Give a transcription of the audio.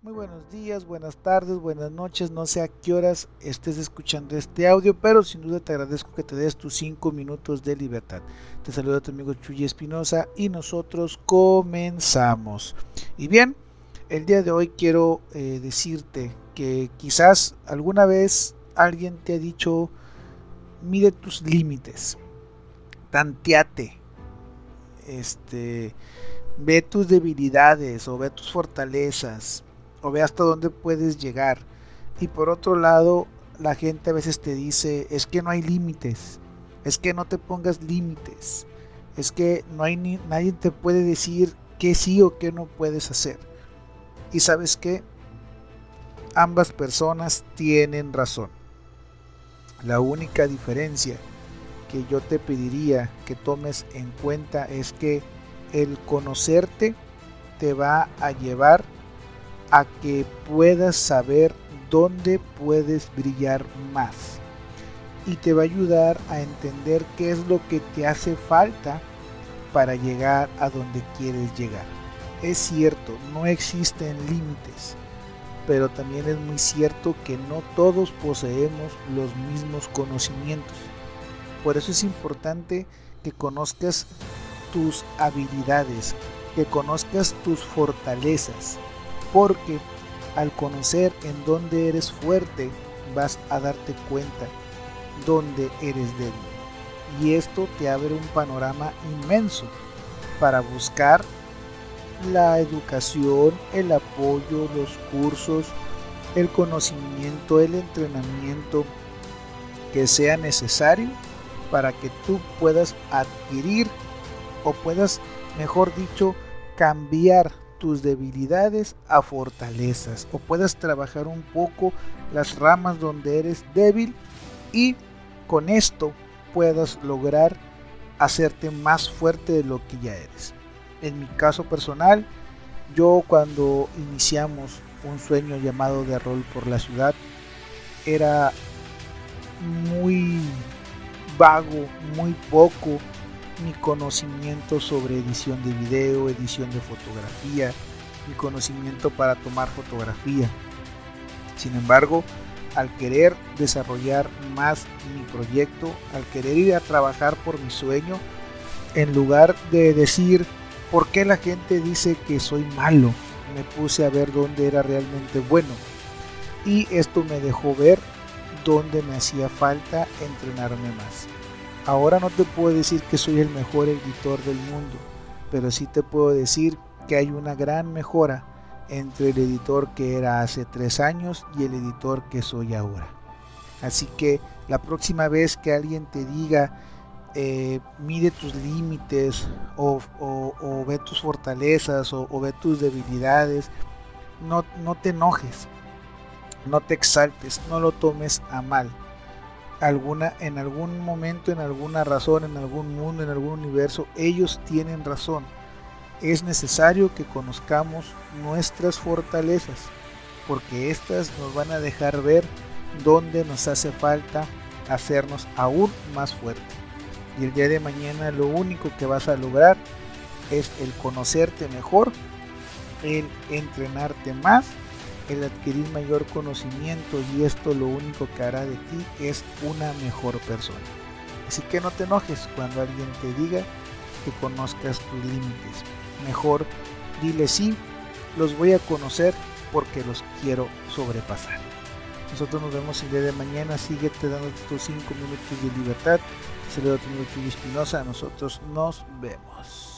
Muy buenos días, buenas tardes, buenas noches, no sé a qué horas estés escuchando este audio, pero sin duda te agradezco que te des tus 5 minutos de libertad. Te saluda tu amigo Chuy Espinosa y nosotros comenzamos. Y bien, el día de hoy quiero eh, decirte que quizás alguna vez alguien te ha dicho, mide tus límites, tanteate, este, ve tus debilidades o ve tus fortalezas ve hasta dónde puedes llegar. Y por otro lado, la gente a veces te dice, es que no hay límites, es que no te pongas límites, es que no hay ni, nadie te puede decir qué sí o qué no puedes hacer. Y sabes que ambas personas tienen razón. La única diferencia que yo te pediría que tomes en cuenta es que el conocerte te va a llevar a que puedas saber dónde puedes brillar más. Y te va a ayudar a entender qué es lo que te hace falta para llegar a donde quieres llegar. Es cierto, no existen límites, pero también es muy cierto que no todos poseemos los mismos conocimientos. Por eso es importante que conozcas tus habilidades, que conozcas tus fortalezas, porque al conocer en dónde eres fuerte, vas a darte cuenta dónde eres débil. Y esto te abre un panorama inmenso para buscar la educación, el apoyo, los cursos, el conocimiento, el entrenamiento que sea necesario para que tú puedas adquirir o puedas, mejor dicho, cambiar tus debilidades a fortalezas o puedas trabajar un poco las ramas donde eres débil y con esto puedas lograr hacerte más fuerte de lo que ya eres. En mi caso personal, yo cuando iniciamos un sueño llamado de rol por la ciudad, era muy vago, muy poco mi conocimiento sobre edición de video, edición de fotografía, mi conocimiento para tomar fotografía. Sin embargo, al querer desarrollar más mi proyecto, al querer ir a trabajar por mi sueño, en lugar de decir por qué la gente dice que soy malo, me puse a ver dónde era realmente bueno. Y esto me dejó ver dónde me hacía falta entrenarme más. Ahora no te puedo decir que soy el mejor editor del mundo, pero sí te puedo decir que hay una gran mejora entre el editor que era hace tres años y el editor que soy ahora. Así que la próxima vez que alguien te diga eh, mide tus límites o, ve tus fortalezas o, ve tus debilidades, no, no te enojes, no te exaltes, no lo tomes a mal alguna, en algún momento, en alguna razón, en algún mundo, en algún universo, ellos tienen razón. Es necesario que conozcamos nuestras fortalezas, porque éstas nos van a dejar ver dónde nos hace falta hacernos aún más fuertes. Y el día de mañana lo único que vas a lograr es el conocerte mejor, el entrenarte más el adquirir mayor conocimiento y esto lo único que hará de ti es una mejor persona. Así que no te enojes cuando alguien te diga que conozcas tus límites. Mejor dile sí, los voy a conocer porque los quiero sobrepasar. Nosotros nos vemos el día de mañana. Síguete dando tus 5 minutos de libertad. Saludos a tu Espinosa. Nosotros nos vemos.